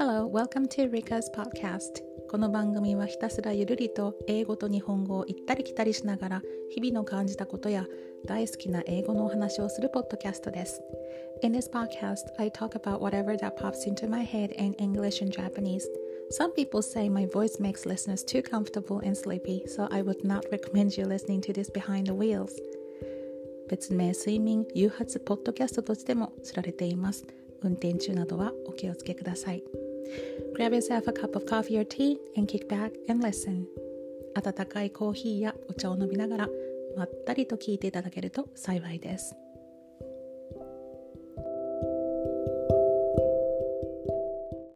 Hello, welcome to Rika's podcast. この番組はひたすらゆるりと英語と日本語を行ったり来たりしながら日々の感じたことや大好きな英語のお話をするポッドキャストです。In this podcast, I talk about whatever that pops into my head in English and Japanese. Some people say my voice makes listeners too comfortable and sleepy, so I would not recommend you listening to this behind the wheels. 別名睡眠誘発ポッドキャストとしても知られています。運転中などはお気をつけください。Grab yourself a cup of coffee or tea and kick back and listen. 温かいコーヒーやお茶を飲みながらまったりと聞いていただけると幸いです。